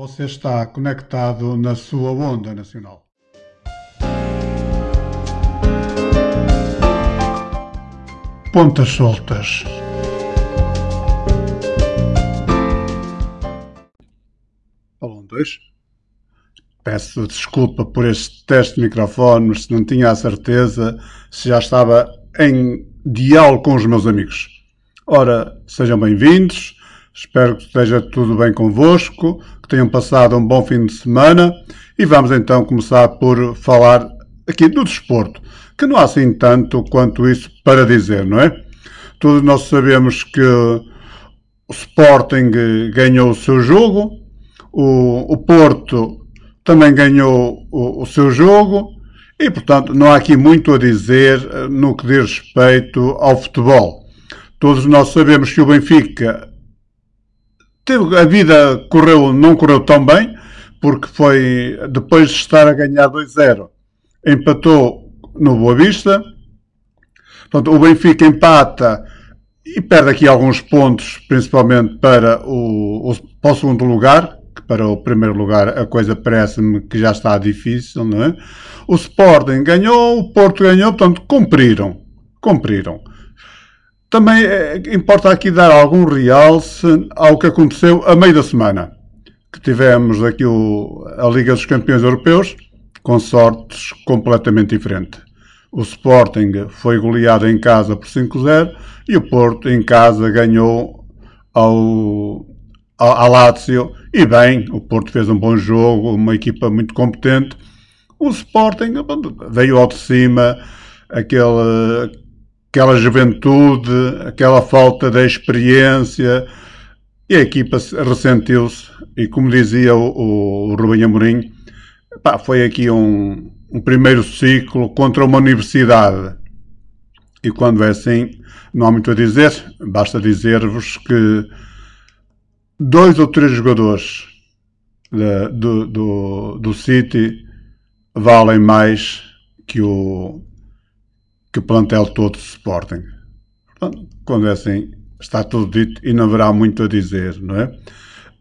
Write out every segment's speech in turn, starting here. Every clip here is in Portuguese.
Você está conectado na sua onda nacional. Pontas soltas. Alô, dois. Peço desculpa por este teste de microfone, se não tinha a certeza se já estava em diálogo com os meus amigos. Ora, sejam bem-vindos. Espero que esteja tudo bem convosco, que tenham passado um bom fim de semana e vamos então começar por falar aqui do desporto, que não há assim tanto quanto isso para dizer, não é? Todos nós sabemos que o Sporting ganhou o seu jogo, o, o Porto também ganhou o, o seu jogo e, portanto, não há aqui muito a dizer eh, no que diz respeito ao futebol. Todos nós sabemos que o Benfica teve, a vida correu, não correu tão bem, porque foi depois de estar a ganhar 2-0, empatou no Boa Vista. Portanto, o Benfica empata e perde aqui alguns pontos, principalmente para o, o, para o segundo lugar, que para o primeiro lugar a coisa parece-me que já está difícil, não é? O Sporting ganhou, o Porto ganhou, portanto, cumpriram. Cumpriram. Também é, importa aqui dar algum realce ao que aconteceu a meio da semana, que tivemos aqui o, a Liga dos Campeões Europeus, com sortes completamente diferentes. O Sporting foi goleado em casa por 5-0 e o Porto em casa ganhou ao, ao, ao Lazio. E bem, o Porto fez um bom jogo, uma equipa muito competente. O Sporting veio ao de cima, aquele, aquela juventude, aquela falta de experiência, e a equipa ressentiu-se. E como dizia o, o Amorim, pá, foi aqui um, um primeiro ciclo contra uma universidade. E quando é assim, não há muito a dizer, basta dizer-vos que dois ou três jogadores de, do, do, do City valem mais que o, que plantel todo Sporting. Portanto, quando é assim, está tudo dito e não haverá muito a dizer, não é?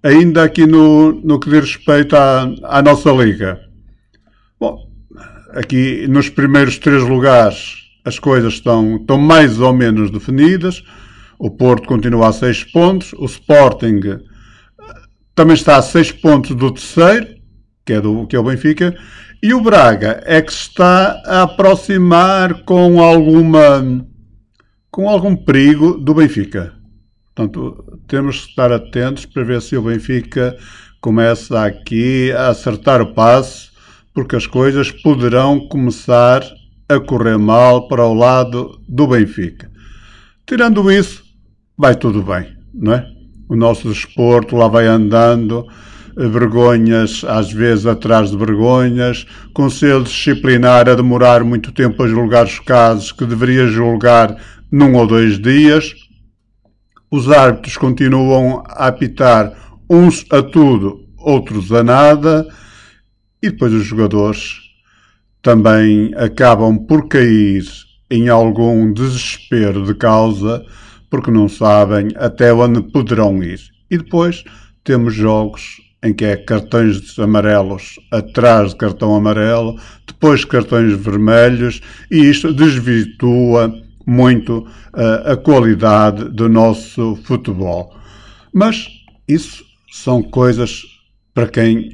Ainda aqui no, no que diz respeito à, à nossa liga. Bom, aqui nos primeiros três lugares as coisas estão, estão mais ou menos definidas. O Porto continua a seis pontos, o Sporting eh, também está a seis pontos do terceiro, que é, do, que é o Benfica, e o Braga é que está a aproximar com alguma com algum perigo do Benfica. Portanto, temos que estar atentos para ver se o Benfica começa aqui a acertar o passo, porque as coisas poderão começar a correr mal para o lado do Benfica. Tirando isso, vai tudo bem, não é? O nosso desporto lá vai andando, vergonhas, às vezes atrás de vergonhas, conselho disciplinar a demorar muito tempo a julgar os casos que deveria julgar num ou dois dias. Os árbitros continuam a apitar uns a tudo, outros a nada, e depois os jogadores também acabam por cair em algum desespero de causa porque não sabem até onde poderão ir. E depois temos jogos em que é cartões amarelos atrás de cartão amarelo, depois cartões vermelhos, e isto desvirtua muito uh, a qualidade do nosso futebol. Mas isso são coisas para quem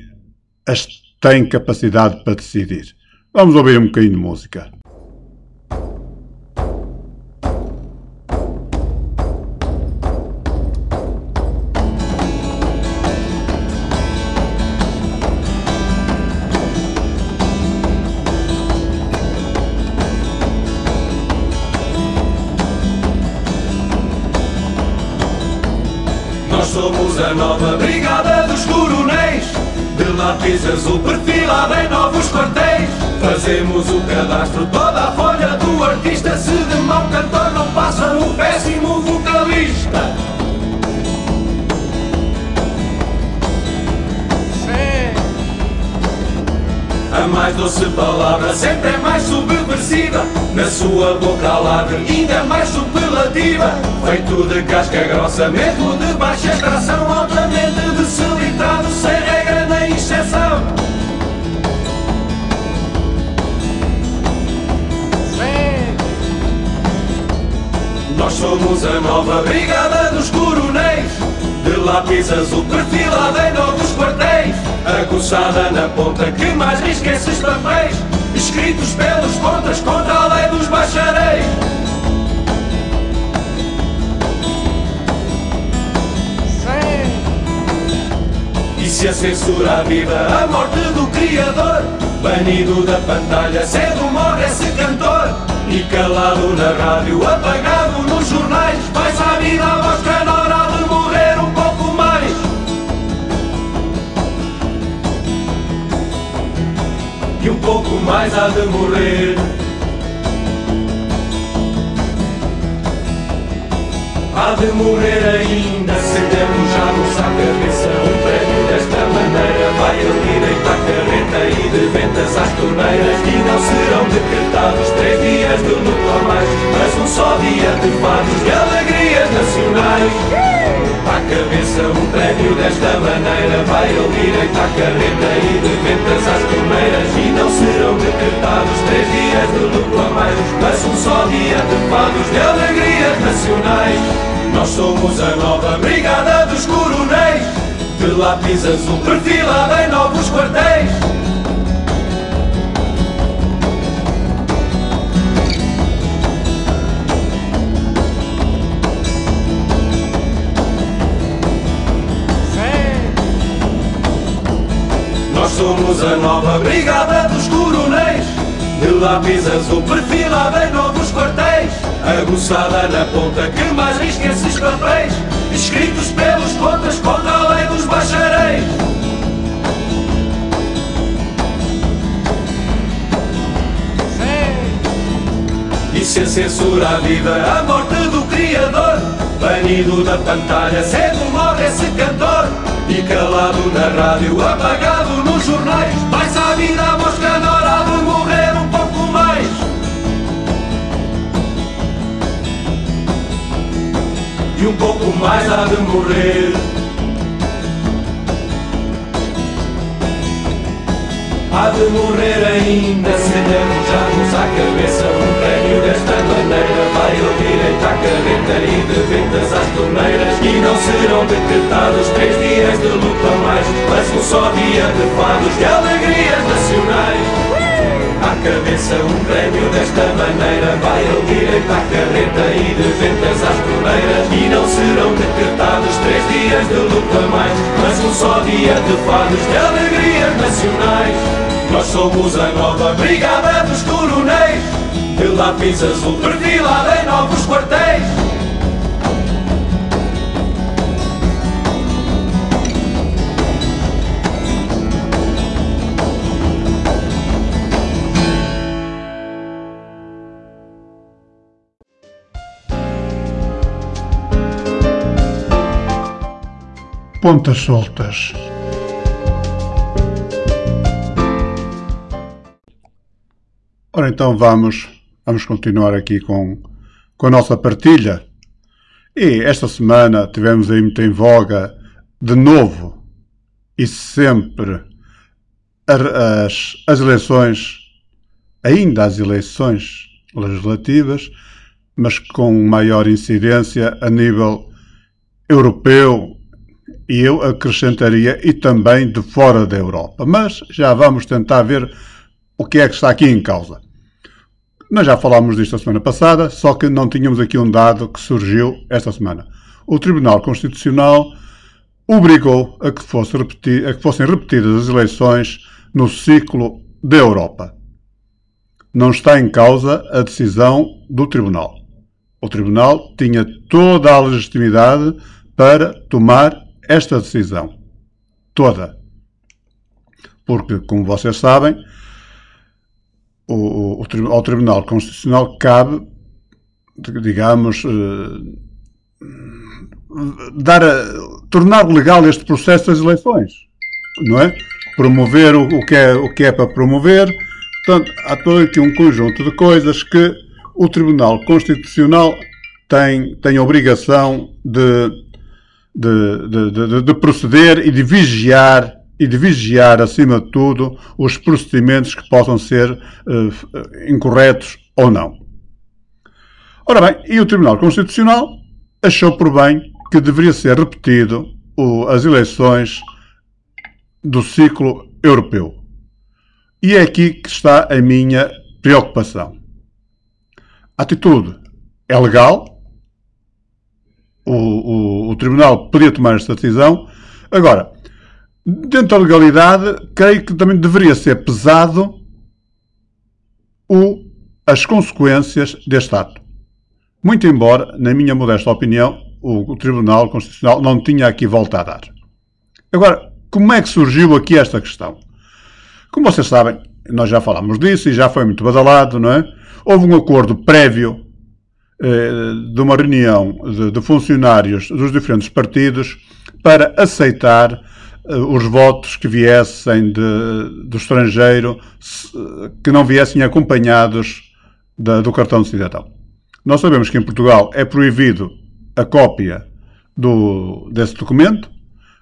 as tem capacidade para decidir. Vamos ouvir um bocadinho de música. Somos a nova brigada dos coronéis. De lápis azul perfilado em novos quartéis. Fazemos o cadastro, toda a folha do artista. Se de mau cantor não passa um péssimo vocalista A mais doce palavra sempre é mais subversiva. Na sua boca alada ainda é mais superlativa. Feito de casca grossa, mesmo de baixa tração Altamente desilitado, sem regra nem exceção. Sim. Nós somos a nova brigada dos coronéis. De lápis azul perfilada em novos quartéis. Aguçada na ponta que mais risca esses papéis Escritos pelos contras contra a lei dos bacharéis. E se a censura a vida, a morte do Criador. Banido da pantalha, cedo morre esse cantor. E calado na rádio, apagado nos jornais Vai-se à vida a voz canora E um pouco mais há de morrer. Há de morrer ainda Se dermos à cabeça um prémio desta maneira Vai ali deitar carreta e de ventas às torneiras. E não serão decretados três dias de luto a mais Mas um só dia de fados e alegrias nacionais. À cabeça um prémio desta maneira Vai ali deitar carreta e de ventas às torneiras. E não serão decretados três dias de luto a mais Mas um só dia de fados e alegrias nacionais. Nós somos a nova brigada dos coronéis De lápis azul perfilada em novos quartéis. Nós somos a nova brigada dos coronéis. De lápis azul perfilada em novos quartéis. Aguçada na ponta que mais risca esses papéis. Escritos pelos contas contra a lei dos bacharéis E se a censura a vida, a morte do Criador Banido da pantalha, cedo morre esse cantor. E calado na rádio, apagado nos jornais Vai-se à vida a voz canora de morrer um pouco mais. E um pouco mais há de morrer Há de morrer ainda se derrojarmos à cabeça um prémio desta maneira Vai ele direito à carreta e de ventas às torneiras E não serão decretados três dias de luta mais Mas um só dia de fados de alegrias nacionais. À cabeça um prémio desta maneira Vai ele direito à carreta e de ventas às torneiras E não serão decretados três dias de luta mais Mas um só dia de fados de alegrias nacionais nós somos a nova brigada dos coronéis De lápis azul perfilada em novos quartéis Pontas soltas. Ora então vamos, vamos continuar aqui com, com a nossa partilha. E esta semana tivemos aí muito em voga, de novo e sempre, as, as eleições, ainda as eleições legislativas, mas com maior incidência a nível europeu e eu acrescentaria e também de fora da Europa. Mas já vamos tentar ver o que é que está aqui em causa. Nós já falámos disto a semana passada, só que não tínhamos aqui um dado que surgiu esta semana. O Tribunal Constitucional obrigou a que, fosse repetir, a que fossem repetidas as eleições no ciclo da Europa. Não está em causa a decisão do Tribunal. O Tribunal tinha toda a legitimidade para tomar esta decisão. Toda. Porque, como vocês sabem, o, o, ao Tribunal Constitucional cabe, digamos, eh, dar a, tornar legal este processo das eleições, não é? Promover o, o, que, é, o que é para promover. Portanto, há todo aqui um conjunto de coisas que o Tribunal Constitucional tem, tem obrigação de, de, de, de proceder e de vigiar e de vigiar, acima de tudo, os procedimentos que possam ser uh, incorretos ou não. Ora bem, e o Tribunal Constitucional achou por bem que deveria ser repetido o, as eleições do ciclo europeu. E é aqui que está a minha preocupação. A atitude é legal, o, o, o Tribunal podia tomar esta decisão. Agora, dentro da legalidade, creio que também deveria ser pesado o, as consequências deste ato. Muito embora, na minha modesta opinião, o, o Tribunal Constitucional não tinha aqui volta a dar. Agora, como é que surgiu aqui esta questão? Como vocês sabem, nós já falámos disso e já foi muito badalado, não é? Houve um acordo prévio eh, de uma reunião de, de, funcionários dos diferentes partidos para aceitar os votos que viessem de, do estrangeiro, que não viessem acompanhados da, do cartão de cidadão. Nós sabemos que em Portugal é proibido a cópia do, desse documento,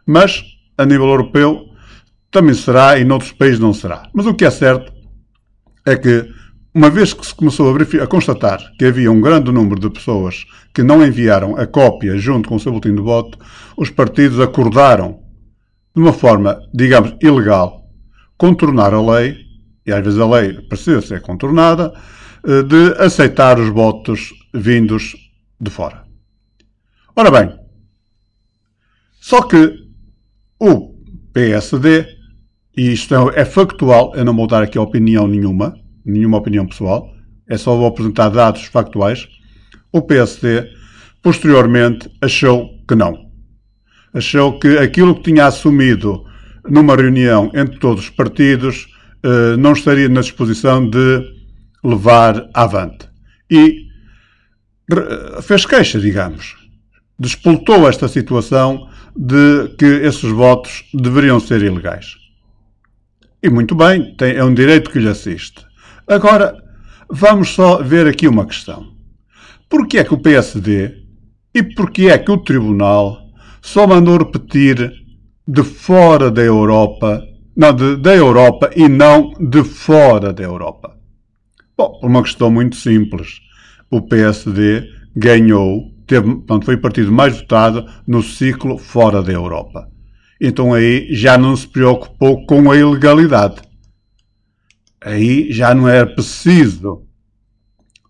mas a nível europeu também será e noutros países não será. Mas o que é certo é que, uma vez que se começou a, a constatar que havia um grande número de pessoas que não enviaram a cópia junto com o seu boletim de voto, os partidos acordaram, de uma forma, digamos, ilegal, contornar a lei, e às vezes a lei precisa ser contornada, eh, de aceitar os votos vindos de fora. Ora bem, só que o PSD e isto é, é factual, eu não vou dar aqui opinião nenhuma, nenhuma opinião pessoal, é só vou apresentar dados factuais. O PSD, posteriormente, achou que não. Achou que aquilo que tinha assumido numa reunião entre todos os partidos eh, não estaria na disposição de levar avante. E fez queixa, digamos. Despoltou esta situação de que esses votos deveriam ser ilegais. E muito bem, tem, é um direito que lhe assiste. Agora, vamos só ver aqui uma questão. Porquê é que o PSD e porquê é que o Tribunal só mandou repetir de fora da Europa, não, de, da Europa e não de fora da Europa? Bom, por uma questão muito simples. O PSD ganhou, teve, portanto, foi o partido mais votado no ciclo fora da Europa então aí já não se preocupou com a ilegalidade. Aí já não era preciso,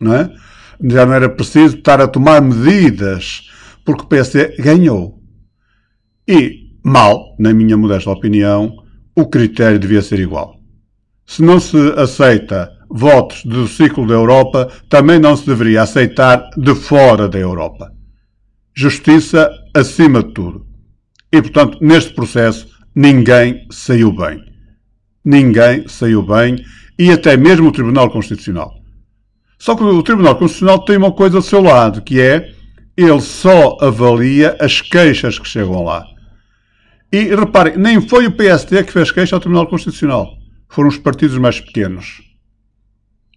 não é? Já não era preciso estar a tomar medidas, porque o PSD ganhou. E, mal, na minha modesta opinião, o critério devia ser igual. Se não se aceita votos do ciclo da Europa, também não se deveria aceitar de fora da Europa. Justiça acima de tudo. E, portanto, neste processo, ninguém saiu bem. Ninguém saiu bem, e até mesmo o Tribunal Constitucional. Só que o Tribunal Constitucional tem uma coisa do seu lado, que é ele só avalia as queixas que chegam lá. E reparem, nem foi o PSD que fez queixa ao Tribunal Constitucional. Foram os partidos mais pequenos.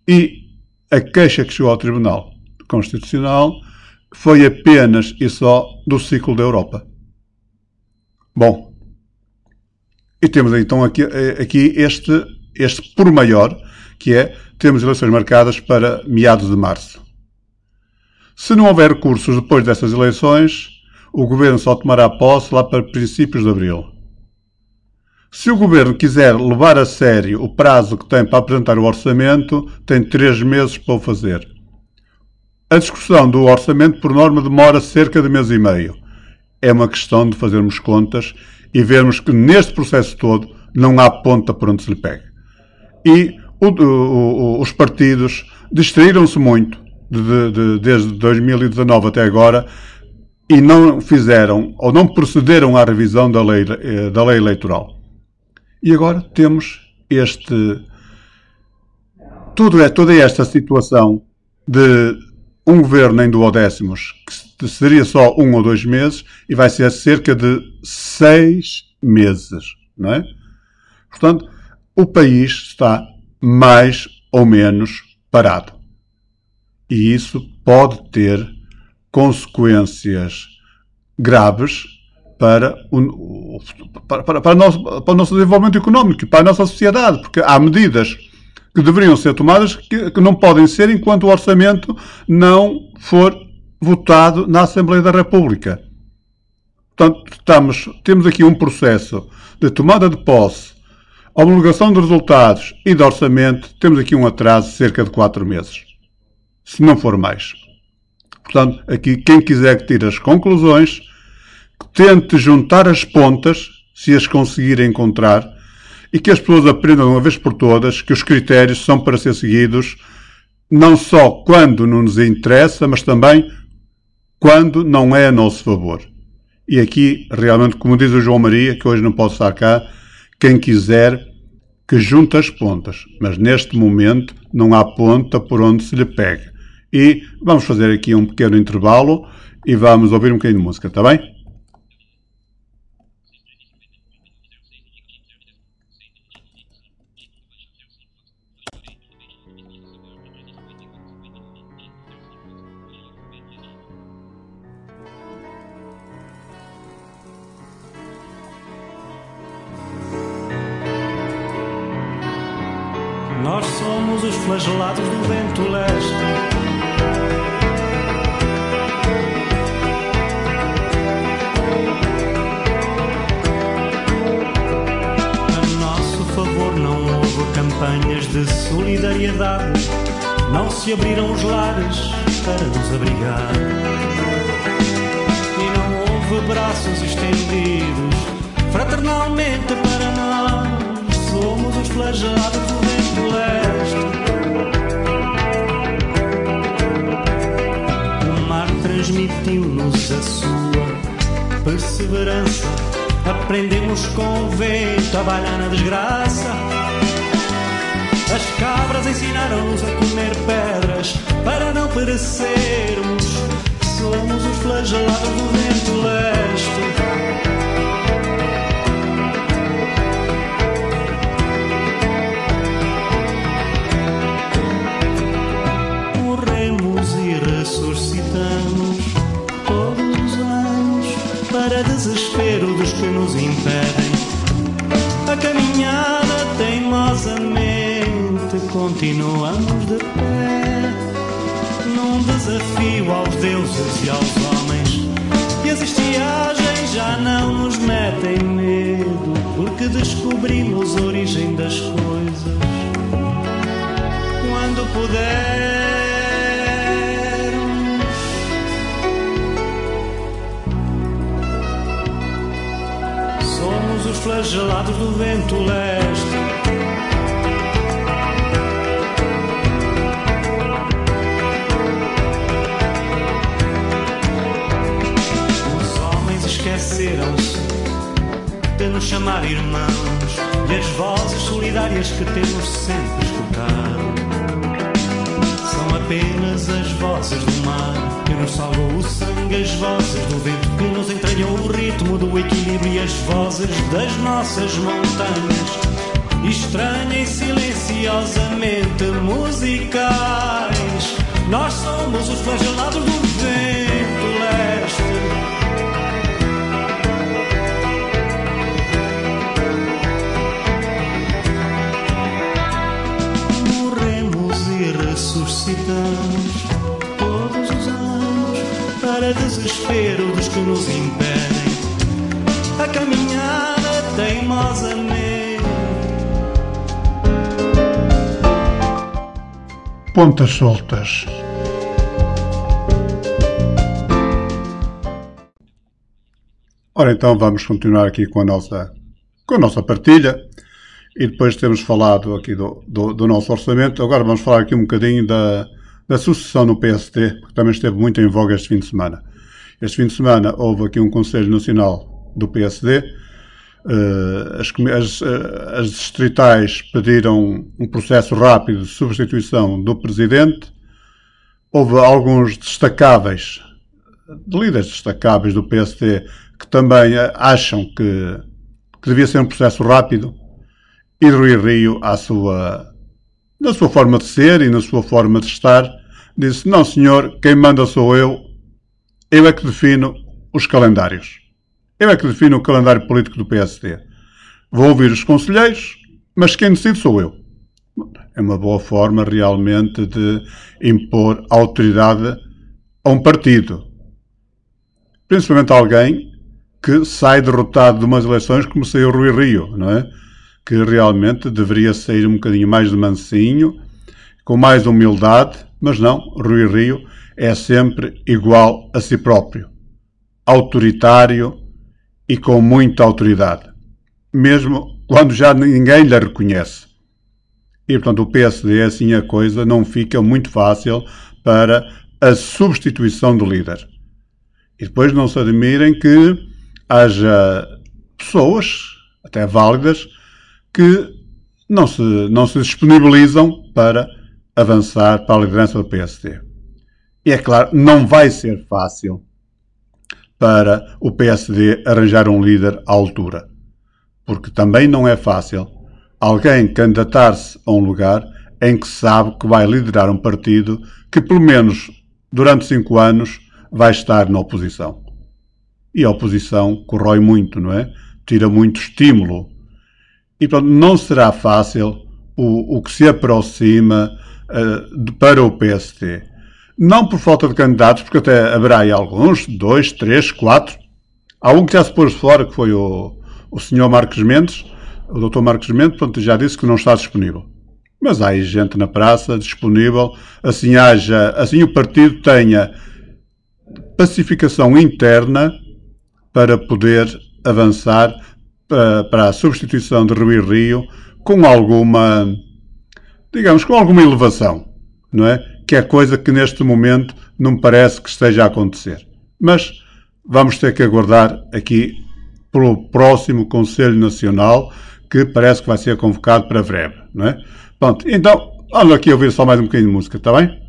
E a queixa que chegou ao Tribunal Constitucional foi apenas e só do ciclo da Europa. Bom, e temos então aqui, eh, aqui este, este por maior, que é, temos eleições marcadas para meados de março. Se não houver recursos depois dessas eleições, o Governo só tomará posse lá para princípios de Abril. Se o Governo quiser levar a sério o prazo que tem para apresentar o orçamento, tem três meses para o fazer. A discussão do orçamento, por norma, demora cerca de mês e meio é uma questão de fazermos contas e vermos que neste processo todo não há ponta por onde se lhe pega. E o, o, os partidos distraíram-se muito de, de, desde 2019 até agora e não fizeram ou não procederam à revisão da lei, eh, da lei eleitoral. E agora temos este tudo é toda esta situação de um governo em duodécimos, que seria só um ou dois meses, e vai ser cerca de seis meses, não é? Portanto, o país está mais ou menos parado. E isso pode ter consequências graves para o, para, para, para, o nosso, para o nosso desenvolvimento económico, para a nossa sociedade, porque há medidas que deveriam ser tomadas, que, que não podem ser enquanto o orçamento não for votado na Assembleia da República. Portanto, estamos, temos aqui um processo de tomada de posse, homologação de resultados e de orçamento, temos aqui um atraso de cerca de quatro meses. Se não for mais. Portanto, aqui quem quiser tire as conclusões, tente juntar as pontas, se as conseguir encontrar, e que as pessoas aprendam uma vez por todas que os critérios são para ser seguidos não só quando não nos interessa, mas também quando não é a nosso favor. E aqui, realmente, como diz o João Maria, que hoje não pode estar cá, quem quiser que junte as pontas. Mas neste momento não há ponta por onde se lhe pegue. E vamos fazer aqui um pequeno intervalo e vamos ouvir um bocadinho de música, está bem? flagelados do vento leste. Campanhas de solidariedade, não se abriram os lares para nos abrigar. E não houve braços estendidos fraternalmente para nós. Somos os flagelados do vento leste. transmitiu-nos a sua perseverança. Aprendemos com o vento a balhar na desgraça. As cabras ensinaram-nos a comer pedras para não perecermos. Somos os flagelados do vento leste. para desespero dos que nos impedem. A caminhada teimosamente continuamos de pé, num desafio aos deuses e aos homens. E as estiagens já não nos metem medo, porque descobrimos a origem das coisas. Quando puder flagelados do vento leste. Esqueceram-se de nos chamar irmãos e as vozes solidárias que temos sempre escutado. São apenas as vozes do mar que nos salvou o sangue, as vozes do vento que nos entranhou o ritmo do equilíbrio e as vozes das nossas montanhas. Estranha e silenciosamente musicais, nós somos os flagelados do vento ressuscitamos para desespero dos que nos impedem a caminhada teimosamente. Pontas soltas. Ora então vamos continuar aqui com a nossa, com a nossa partilha e depois temos falado aqui do, do, do nosso orçamento. Agora vamos falar aqui um bocadinho da, da sucessão no PST, que também esteve muito em voga este fim de semana. Este fim de semana houve aqui um Conselho Nacional do PSD. Eh, as, as, eh, as distritais pediram um processo rápido de substituição do Presidente. Houve alguns destacáveis, líderes destacáveis do PST, que também eh, acham que, que devia ser um processo rápido. E Rui Rio, à sua na sua forma de ser e na sua forma de estar, disse: Não, senhor, quem manda sou eu, eu é que defino os calendários. Eu é que defino o calendário político do PSD. Vou ouvir os conselheiros, mas quem decide sou eu. É uma boa forma realmente de impor autoridade a um partido. Principalmente alguém que sai derrotado de umas eleições como saiu Rui Rio, não é? Que realmente deveria sair um bocadinho mais de mansinho, com mais humildade, mas não, Rui Rio é sempre igual a si próprio, autoritário e com muita autoridade, mesmo quando já ninguém lhe reconhece. E portanto o PSD, assim a coisa, não fica muito fácil para a substituição do líder. E depois não se admirem que haja pessoas, até válidas, que não se, não se disponibilizam para avançar para a liderança do PSD. E é claro, não vai ser fácil para o PSD arranjar um líder à altura. Porque também não é fácil alguém candidatar-se a um lugar em que sabe que vai liderar um partido que, pelo menos durante cinco anos, vai estar na oposição. E a oposição corrói muito, não é? Tira muito estímulo. E, portanto, não será fácil o, o que se aproxima uh, para o PSD não por falta de candidatos, porque até haverá aí alguns, dois, três, quatro. Há um que já se pôs fora, que foi o, o senhor Marcos Mendes, o doutor Marcos Mendes, pronto, já disse que não está disponível. Mas há aí gente na praça disponível, assim haja, assim o partido tenha pacificação interna para poder avançar para, a substituição de Rui Rio com alguma, digamos, com alguma elevação, não é? que é coisa que neste momento não me parece que esteja a acontecer. Mas vamos ter que aguardar aqui pelo próximo Conselho Nacional, que parece que vai ser convocado para breve, não é? Pronto, então, vamos aqui ouvir só mais um bocadinho de música, está bem?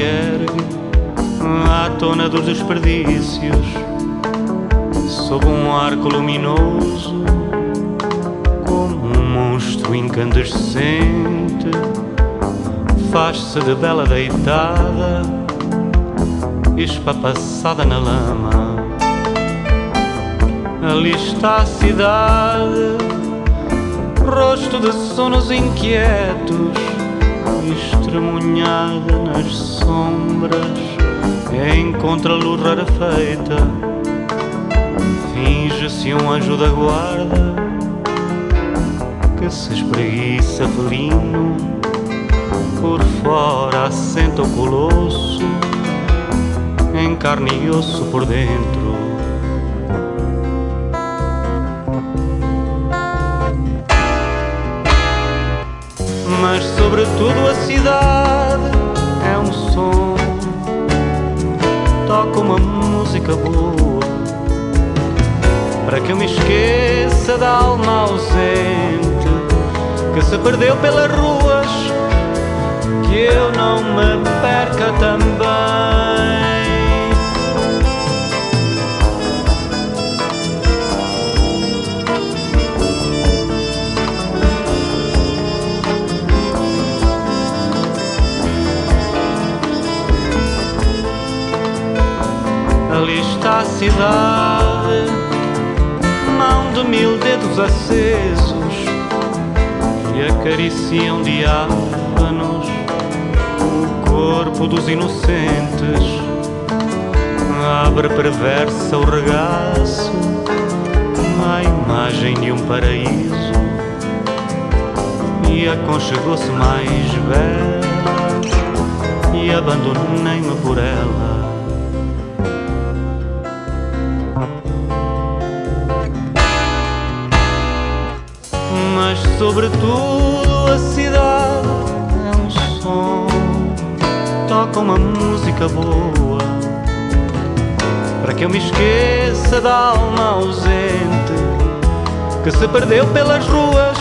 Ergue à tona dos desperdícios, sob um arco luminoso, como um monstro incandescente, faz-se de bela deitada, espapassada na lama. Ali está a cidade rosto de sonos inquietos, estremunhada nas sombras, encontra luz rarefeita, finge-se um anjo da guarda que se espreguiça felino, por fora assenta o colosso, em carne e osso por dentro mas sobretudo a cidade é um som. Toca uma música boa para que eu me esqueça da alma ausente que se perdeu pelas ruas, que eu não me perca também. Cidade, mão de mil dedos acesos que acariciam diáfanos o corpo dos inocentes. Abre perversa o regaço à imagem de um paraíso e aconchegou-se mais bela e abandonei-me por ela. Sobretudo a cidade. Som, toca uma música boa, para que eu me esqueça da alma ausente que se perdeu pelas ruas,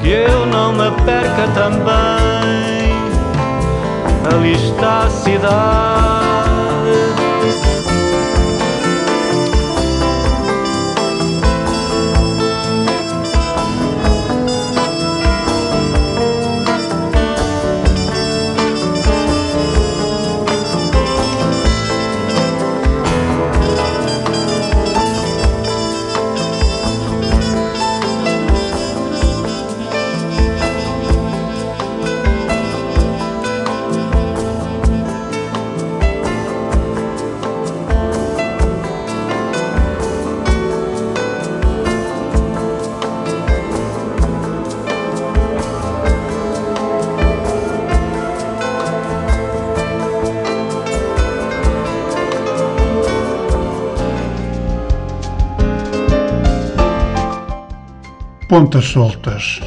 que eu não me perca também. Ali está a cidade Pontas soltas.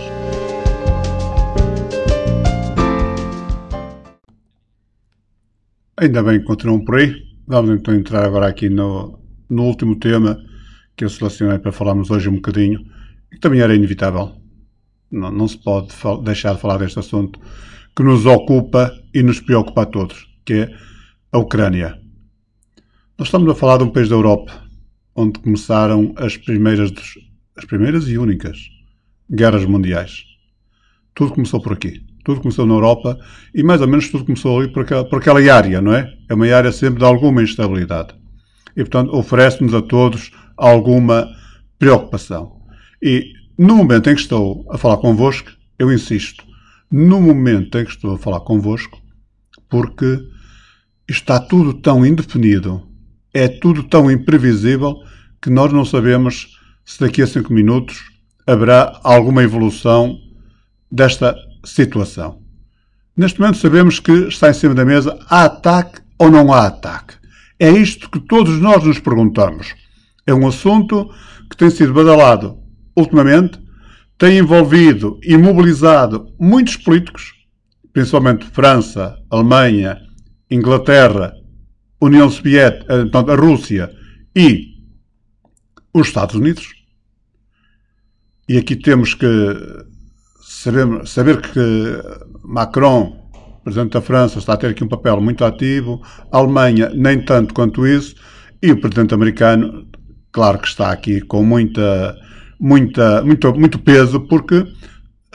Ainda bem que continuam por aí. Vamos então entrar agora aqui no, no último tema que eu selecionei para falarmos hoje um bocadinho, que também era inevitável. Não, não se pode deixar de falar deste assunto que nos ocupa e nos preocupa a todos, que é a Ucrânia. Nós estamos a falar de um país da Europa, onde começaram as primeiras as primeiras e únicas guerras mundiais. Tudo começou por aqui. Tudo começou na Europa e mais ou menos tudo começou ali por aquela, por aquela área, não é? É uma área sempre de alguma instabilidade. E, portanto, oferece-nos a todos alguma preocupação. E no momento em que estou a falar convosco, eu insisto, no momento em que estou a falar convosco, porque está tudo tão indefinido, é tudo tão imprevisível, que nós não sabemos se daqui a cinco minutos haverá alguma evolução desta situação. Neste momento sabemos que está em cima da mesa há ataque ou não há ataque. É isto que todos nós nos perguntamos. É um assunto que tem sido badalado ultimamente, tem envolvido e mobilizado muitos políticos, principalmente França, Alemanha, Inglaterra, União Soviética, eh, a Rússia e os Estados Unidos. E aqui temos que saber, que Macron, Presidente da França, está a ter aqui um papel muito ativo, a Alemanha nem tanto quanto isso, e o Presidente americano, claro que está aqui com muita, muita, muito, muito peso, porque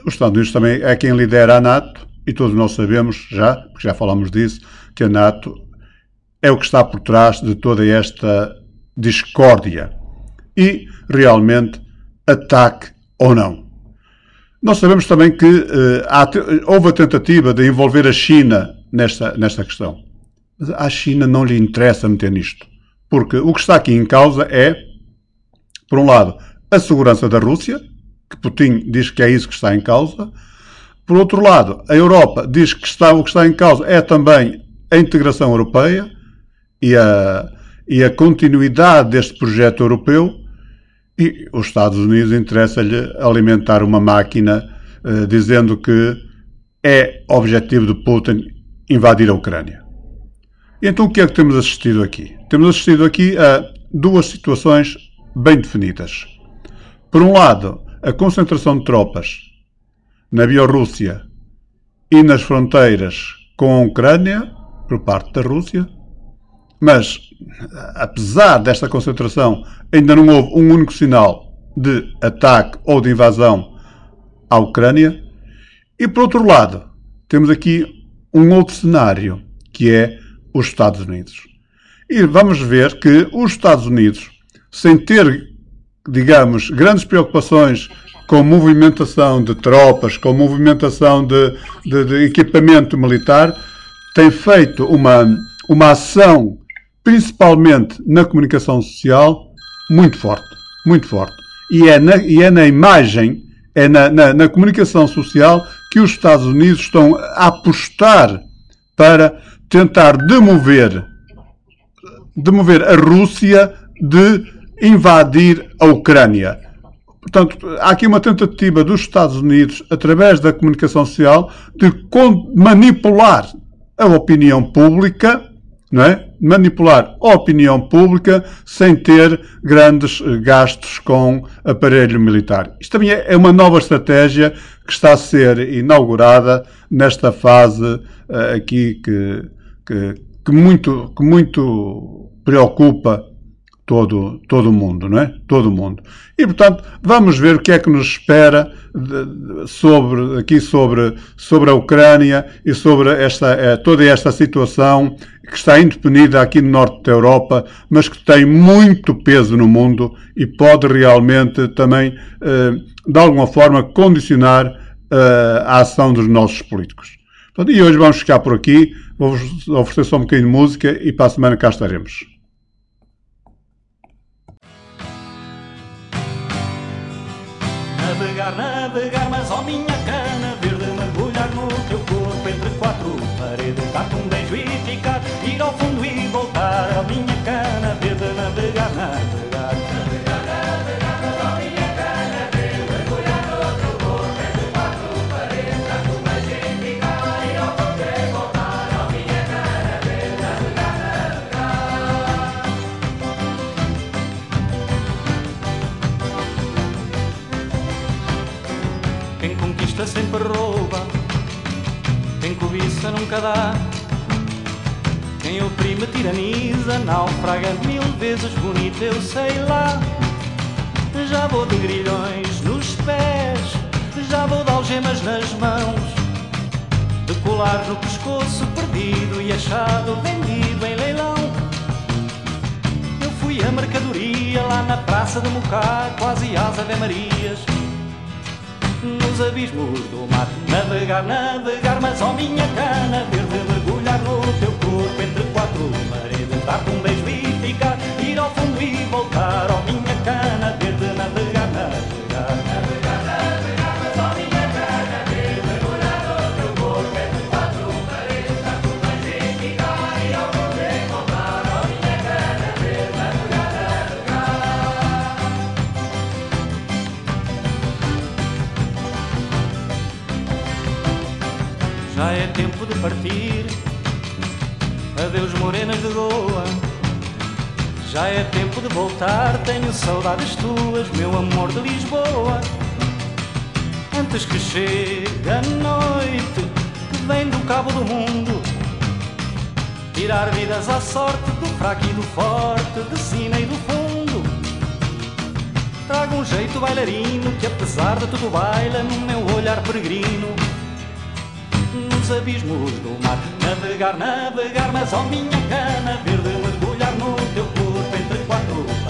os Estados Unidos também é quem lidera a NATO, e todos nós sabemos já, porque já falamos disso, que a NATO é o que está por trás de toda esta discórdia. E, realmente, ataque ou não. Nós sabemos também que uh, há, houve a tentativa de envolver a China nesta, nesta questão. Mas China não lhe interessa meter nisto. Porque o que está aqui em causa é, por um lado, a segurança da Rússia, que Putin diz que é isso que está em causa. Por outro lado, a Europa diz que está, o que está em causa é também a integração europeia e a, e a continuidade deste projeto europeu e os Estados Unidos interessa-lhe alimentar uma máquina uh, dizendo que é objetivo de Putin invadir a Ucrânia. E então o que é que temos assistido aqui? Temos assistido aqui a duas situações bem definidas. Por um lado, a concentração de tropas na Bielorrússia e nas fronteiras com a Ucrânia por parte da Rússia, mas, apesar desta concentração, ainda não houve um único sinal de ataque ou de invasão à Ucrânia. E, por outro lado, temos aqui um outro cenário, que é os Estados Unidos. E vamos ver que os Estados Unidos, sem ter, digamos, grandes preocupações com movimentação de tropas, com movimentação de, de, de equipamento militar, tem feito uma, uma ação principalmente na comunicação social, muito forte. Muito forte. E é na, e é na imagem, é na, na, na comunicação social que os Estados Unidos estão a apostar para tentar demover, demover a Rússia de invadir a Ucrânia. Portanto, há aqui uma tentativa dos Estados Unidos, através da comunicação social, de manipular a opinião pública, é? manipular a opinião pública sem ter grandes eh, gastos com aparelho militar. Isto também é, é uma nova estratégia que está a ser inaugurada nesta fase uh, aqui que, que, que, muito, que muito preocupa todo, todo mundo, não é? Todo mundo. E, portanto, vamos ver o que é que nos espera de, sobre, aqui sobre, sobre a Ucrânia e sobre esta, é, toda esta situação que está indefinida aqui no norte da Europa, mas que tem muito peso no mundo e pode realmente também, eh, de alguma forma, condicionar eh, a ação dos nossos políticos. E hoje vamos ficar por aqui, vou-vos oferecer só um bocadinho de música e para a semana cá estaremos. Rouba, quem cobiça nunca dá. Quem oprime tiraniza, naufraga mil vezes bonito, eu sei lá. Já vou de grilhões nos pés, já vou de algemas nas mãos, de colar no pescoço perdido e achado vendido em leilão. Eu fui a mercadoria lá na praça de Mocá, quase às Ave Nos abismos do mar. Navegar, navegar, mas ó minha cana verde, mergulhar no teu corpo entre quatro paredes, dar-te um beijo Adeus, morenas de Goa. Já é tempo de voltar. Tenho saudades tuas, meu amor de Lisboa. Antes que chegue a noite que vem do cabo do mundo. Tirar vidas à sorte do fraco e do forte, de cima e do fundo. Trago um jeito bailarino que apesar de tudo baila no meu olhar peregrino nos abismos do mar. Navegar, navegar, mas ó minha cana verde, mergulhar no teu corpo entre quatro